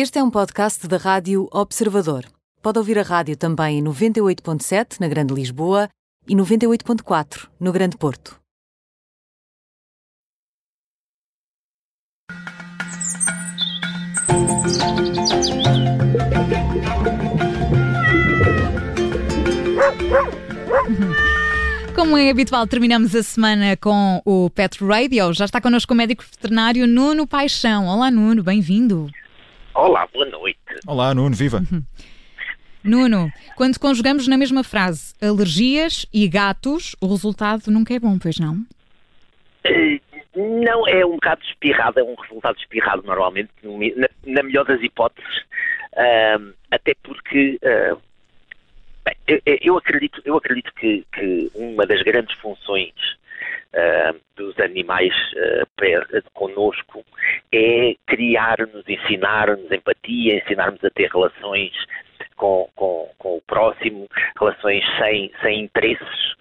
Este é um podcast da Rádio Observador. Pode ouvir a rádio também em 98.7 na Grande Lisboa e 98.4 no Grande Porto. Como é habitual, terminamos a semana com o Pet Radio. Já está connosco o médico veterinário Nuno Paixão. Olá, Nuno, bem-vindo. Olá, boa noite. Olá, Nuno, viva. Nuno, quando conjugamos na mesma frase alergias e gatos, o resultado nunca é bom, pois não? Eh, Não é um bocado espirrado, é um resultado espirrado normalmente, na, na melhor das hipóteses, até porque ah, bem, eu, eu acredito, eu acredito que, que uma das grandes funções ah, dos animais ah, per- connosco é criar-nos, ensinar-nos empatia, ensinar-nos a ter relações com, com, com o próximo, relações sem, sem interesses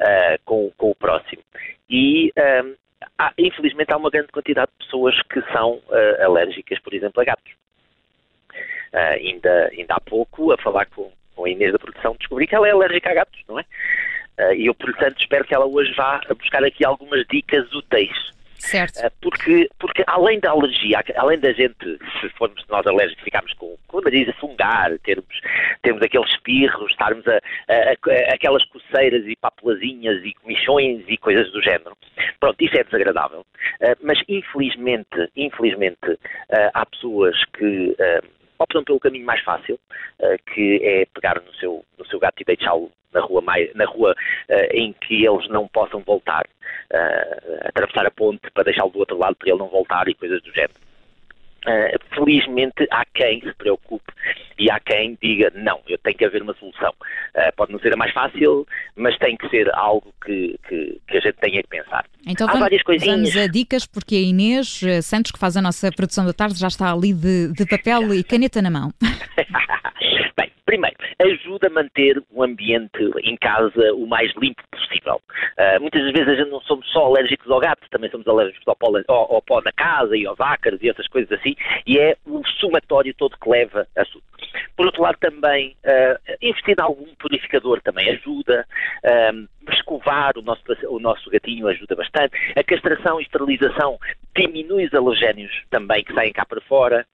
ah, com, com o próximo. E, há- infelizmente, há uma grande quantidade de pessoas que são ah, alérgicas, por exemplo, a gatos. Ah, ainda, ainda há pouco, a falar com, com a Inês da produção, descobri que ela é alérgica a gatos, não é? Ah, E eu, portanto, espero que ela hoje vá buscar aqui algumas dicas úteis. Certo. Uh, porque, porque além da alergia, além da gente, se formos nós alérgicos, ficarmos com, com a nariz a fungar, termos, termos aqueles espirros, estarmos a, a- a- aquelas coceiras e papelazinhas e comichões e coisas do género. Pronto, isso é desagradável. Uh, mas infelizmente, infelizmente, há pessoas que optam pelo caminho mais fácil, uh, que é pegar no seu, no seu gato e deixá-lo na rua, mais, na rua uh, em que eles não possam voltar, uh, atravessar a ponte para deixá-lo do outro lado para ele não voltar e coisas do género. Felizmente há quem se preocupe e há quem diga não, eu tenho que haver uma solução. Uh, pode não ser a mais fácil, mas tem que ser algo que, que, que a gente tenha que pensar. Então há vamos, várias coisinhas. vamos a dicas, porque a Inês eh, Santos, que faz a nossa produção da tarde, já está ali de, de papel e caneta na mão. Bem, primeiro, ajuda a manter o ambiente em casa o mais limpo possível. Ah, muitas das vezes a gente não somos só alérgicos ao gato, também somos alérgicos ao pó, ao, ao pó da casa e aos ácaros e outras coisas assim, e é o somatório todo que leva a tudo. Por outro lado, também, ah, investir em algum purificador também ajuda, ah, escovar o nosso, o nosso gatinho ajuda bastante, a castração e esterilização diminui os alergénios também que saem cá para fora,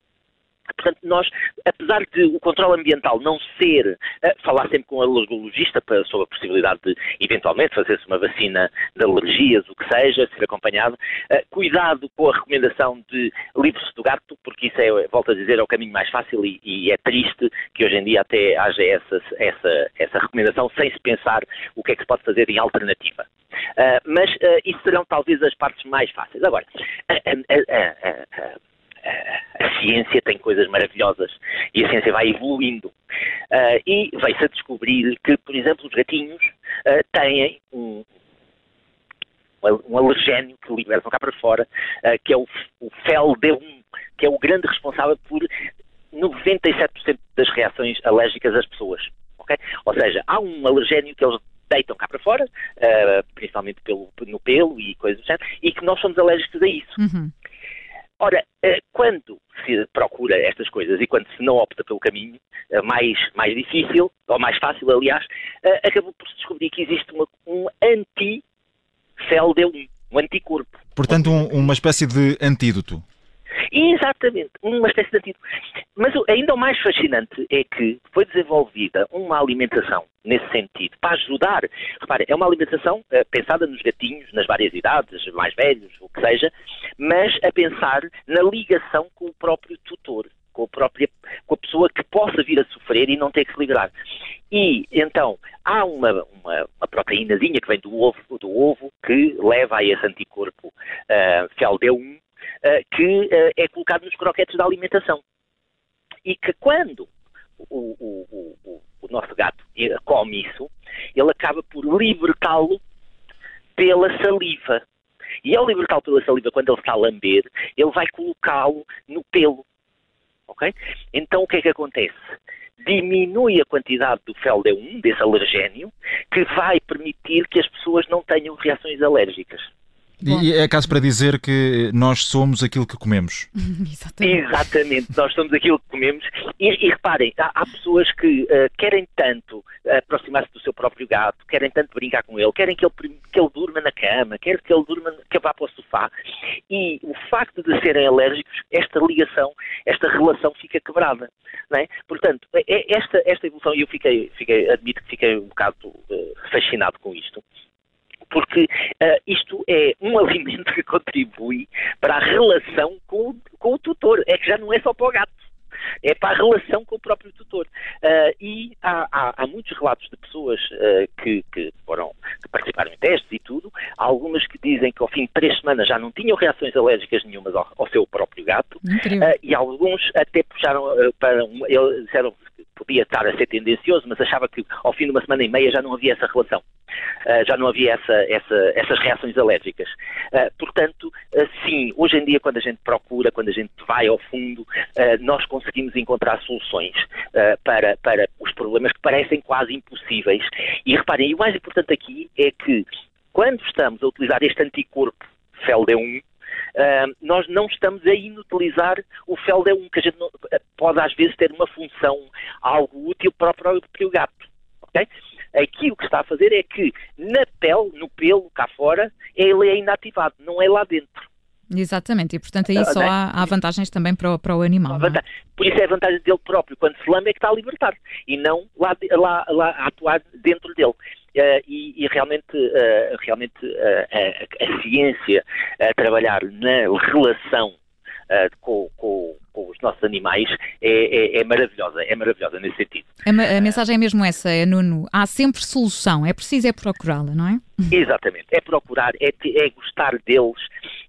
Portanto, nós, apesar de o controle ambiental não ser, eh, falar sempre com o alergologista para, sobre a possibilidade de, eventualmente, fazer-se uma vacina de alergias, o que seja, ser acompanhado, eh, cuidado com a recomendação de livre-se do gato, porque isso é, volto a dizer, é o caminho mais fácil e, e é triste que hoje em dia até haja essa, essa, essa recomendação sem se pensar o que é que se pode fazer em alternativa. Ah, mas ah, isso serão talvez as partes mais fáceis. Agora, a- a- ciência tem coisas maravilhosas e a ciência vai evoluindo. Ah, e veio-se a descobrir que, por exemplo, os gatinhos ah, têm um, um alergénio que libertam cá para fora, ah, que é o, o FeL-D1, que é o grande responsável por 97% das reações alérgicas das pessoas. ok? Ou seja, há um alergénio que eles deitam cá para fora, ah, principalmente pelo, no pelo e coisas do género, e que nós somos alérgicos a isso. Uhum. Ora, eh, quando se procura estas coisas e quando se não opta pelo caminho eh, mais, mais difícil, ou mais fácil, aliás, eh, acabou por se descobrir que existe uma, um anti-CEL-D1, um anticorpo. Portanto, um- uma espécie de antídoto. Exatamente, uma espécie de antídoto. Mas ainda o mais fascinante é que foi desenvolvida uma alimentação nesse sentido, para ajudar. Repare, é uma alimentação eh, pensada nos gatinhos, nas várias idades, mais velhos, o que seja, mas a pensar na ligação com o próprio tutor, com a própria com a pessoa que possa vir a sofrer e não ter que se livrar. E então há uma, uma, uma proteínazinha que vem do ovo, do ovo que leva a esse anticorpo uh, FeL-D1 eh, que eh, é colocado nos croquetes da alimentação. E que quando o, o- o- o- nosso gato come isso, ele acaba por libertá-lo pela saliva. E ao libertá-lo pela saliva, quando ele está a lamber, ele vai colocá-lo no pelo. Ok? Então o que é que acontece? Diminui a quantidade do FeL-D1, desse alergénio, que vai permitir que as pessoas não tenham reações alérgicas. E é caso para dizer que nós somos aquilo que comemos. Exatamente. Exatamente, nós somos aquilo que comemos. E, e reparem, há, há, pessoas que uh, querem tanto aproximar-se do seu próprio gato, querem tanto brincar com ele, querem que ele, que ele durma na cama, querem que ele durma, que vá para o sofá. E o facto de serem alérgicos, esta ligação, esta relação fica quebrada. Não é? Portanto, é, é esta, esta evolução, e eu fiquei, fiquei, admito que fiquei um bocado uh, fascinado com isto porque uh, isto é um alimento que contribui para a relação com, com o tutor. É que já não é só para o gato é para a relação com o próprio tutor. Uh, e há, há, há, muitos relatos de pessoas uh, que, que, foram, que participaram em testes e tudo, há algumas que dizem que ao fim de três semanas já não tinham reações alérgicas nenhumas ao, ao seu próprio gato, uh, e alguns até puxaram para um, disseram podia estar a ser tendencioso, mas achava que ao fim de uma semana e meia já não havia essa relação. Uh, já não havia essa, essa, essas reações alérgicas. Uh, portanto, uh, sim, hoje em dia, quando a gente procura, quando a gente vai ao fundo, nós conseguimos encontrar soluções para, para os problemas que parecem quase impossíveis. E reparem, e o mais importante aqui é que quando estamos a utilizar este anticorpo FELD1, Uh, nós não estamos a inutilizar o FELD1, que a gente não, pode às vezes ter uma função algo útil para o próprio gato. Okay? Aqui o que está a fazer é que na pele, no pelo, cá fora, ele é inativado, não é lá dentro. Exatamente, e portanto aí só há, há vantagens também para o, para o animal. É? Por isso é a vantagem dele próprio, quando se lama é que está a libertar e não lá, lá, lá a atuar dentro dele. Uh, e, e, realmente, uh, realmente uh, a, a, ciência a trabalhar na relação com, com, com, os nossos animais é, é, é, maravilhosa, é maravilhosa nesse sentido. A, a mensagem é mesmo essa, é, Nuno, há sempre solução, é preciso é procurá-la, não é? Exatamente, é procurar, é, é gostar deles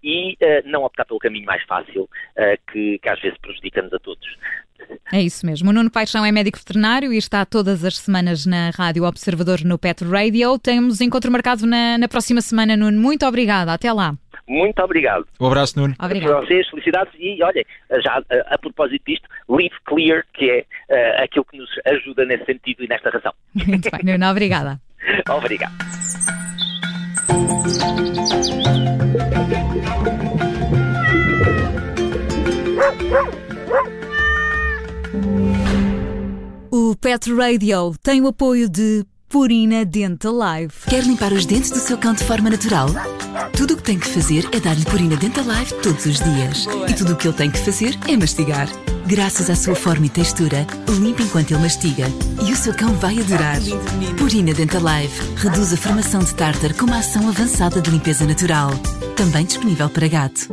e não optar pelo caminho mais fácil que, que às vezes prejudica-nos a todos. É isso mesmo. O Nuno Paixão é médico veterinário e está todas as semanas na Rádio Observador no Pet Radio. Temos encontro marcado na, na próxima semana, Nuno. Muito obrigada. Até lá. Muito obrigado. Um abraço, Nuno. Obrigado. Para vocês, felicidades. E olhem, já a, a, propósito disto, Live Clear, que é uh, aquilo que nos ajuda nesse sentido e nesta razão. Muito bem, Nuno. Obrigada. Obrigado. O Pet Radio tem o apoio de Purina Dental Life. Quer limpar os dentes do seu cão de forma natural? Tudo o que tem que fazer é dar-lhe Purina Dental Life todos os dias. E tudo o que ele tem que fazer é mastigar. Graças à sua forma e textura, limpa enquanto ele mastiga. E o seu cão vai adorar. Purina Dental Life reduz a formação de tártar com uma ação avançada de limpeza natural. Também disponível para gato.